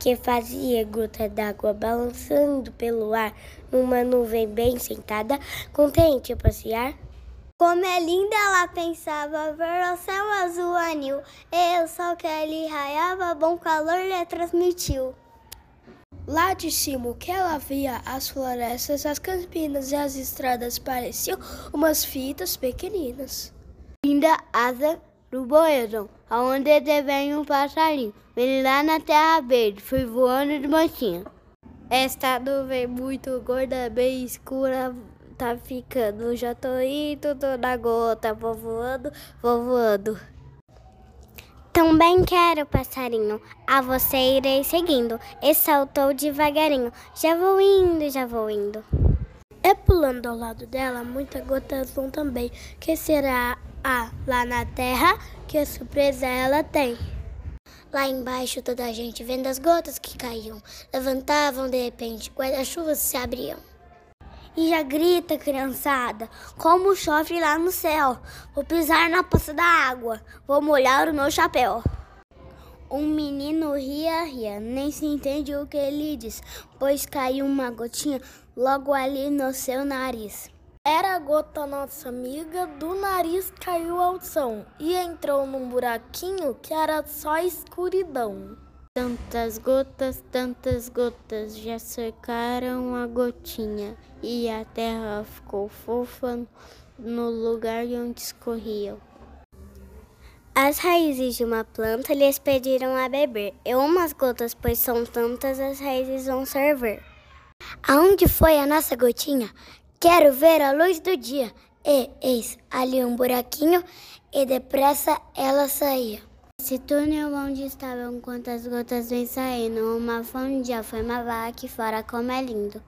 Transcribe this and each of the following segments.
que fazia gota d'água balançando pelo ar numa nuvem bem sentada, contente a passear. Como é linda ela pensava, ver o céu azul anil, e o sol que ali raiava, bom calor lhe transmitiu. Lá de cima, o que ela via, as florestas, as campinas e as estradas pareciam umas fitas pequeninas. Linda asa do boeirão, aonde vem um passarinho, vem lá na terra verde, foi voando de mansinha. Esta nuvem muito gorda, bem escura, tá ficando. Já tô indo, tô na gota, vou voando, vou voando. Também quero, passarinho, a você irei seguindo. E saltou devagarinho. Já vou indo, já vou indo. É pulando ao lado dela, muitas gotas vão também. Que será a lá na terra? Que surpresa ela tem? Lá embaixo, toda a gente vendo as gotas que caíam, levantavam de repente, guarda-chuvas se abriam. E já grita, criançada, como chove lá no céu. Vou pisar na poça da água, vou molhar o meu chapéu. Um menino ria, ria, nem se entende o que ele diz, pois caiu uma gotinha logo ali no seu nariz. Era a gota nossa amiga, do nariz caiu ao chão e entrou num buraquinho que era só escuridão. Tantas gotas, tantas gotas já cercaram a gotinha e a terra ficou fofa no lugar onde escorriam. As raízes de uma planta lhes pediram a beber, e umas gotas, pois são tantas, as raízes vão servir. Aonde foi a nossa gotinha? Quero ver a luz do dia. E eis ali um buraquinho e depressa ela saía. Esse túnel onde estavam quantas gotas vem saindo, uma fonte já foi uma aqui fora como é lindo.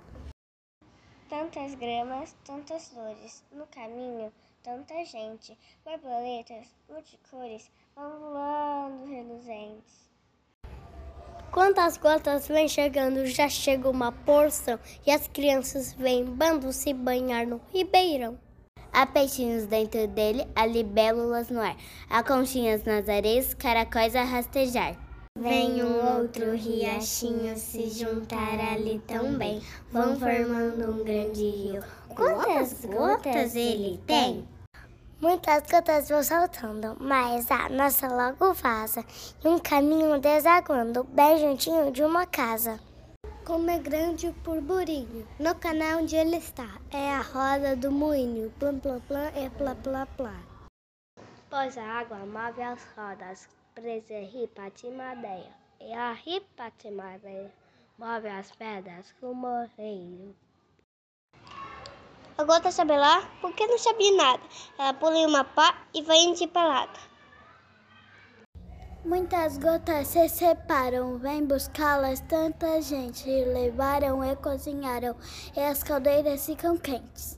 Tantas gramas, tantas flores, no caminho, tanta gente, borboletas, multicores, vão voando reluzentes. Quantas gotas vem chegando, já chega uma porção e as crianças vêm bando se banhar no ribeirão. Há peixinhos dentro dele, há libélulas no ar, há conchinhas nas areias, caracóis a rastejar. Vem um outro riachinho se juntar ali também, vão formando um grande rio. Quantas gotas ele tem? Muitas gotas vão saltando, mas a nossa logo vaza, e um caminho desaguando, bem juntinho de uma casa. Como é grande o burburinho, no canal onde ele está, é a roda do moinho, plam plam plam e plá plá plá. Pois a água move as rodas, presa ripa de madeira, e a ripa de madeira move as pedras no moreiro. A gota sabe lá porque não sabia nada. Ela pula em uma pá e vai em pelada. Muitas gotas se separam, vem buscá-las, tanta gente levaram e cozinharam, e as caldeiras ficam quentes.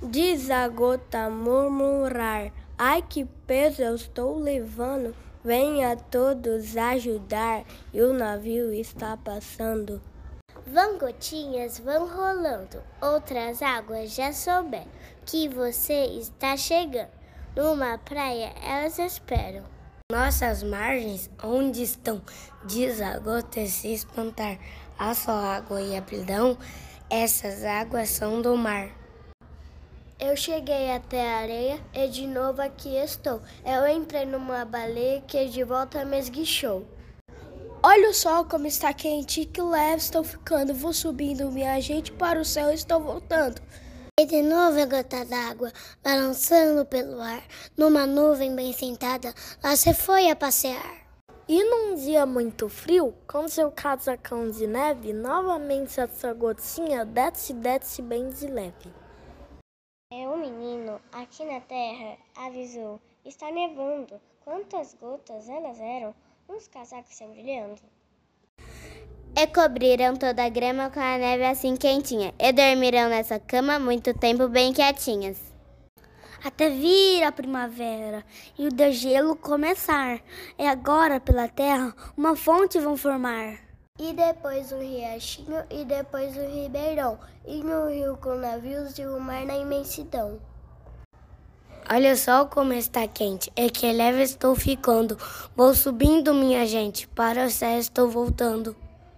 Diz a gota murmurar, ai que peso eu estou levando, venha todos ajudar, e o navio está passando. Vão gotinhas, vão rolando, outras águas já souberam que você está chegando. Numa praia elas esperam. Nossas margens, onde estão? Diz a gota se espantar. Há só água e apridão, essas águas são do mar. Eu cheguei até a areia e de novo aqui estou. Eu entrei numa baleia que de volta me esguichou. Olha o sol como está quente, que leve estou ficando. Vou subindo, minha gente, para o céu estou voltando. E de novo a gota d'água, balançando pelo ar, numa nuvem bem sentada, lá se foi a passear. E num dia muito frio, com seu casacão de neve, novamente essa gotinha desce, desce bem de leve. É o menino, aqui na terra, avisou, está nevando. Quantas gotas elas eram? Uns casacos se brilhando. E cobriram toda a grama com a neve assim quentinha, e dormiram nessa cama muito tempo bem quietinhas. Até vir a primavera e o degelo começar, e agora pela terra uma fonte vão formar. E depois um riachinho, e depois um ribeirão, e no rio com navios e o mar na imensidão. Olha só como está quente, é que leve estou ficando. Vou subindo, minha gente, para o céu estou voltando.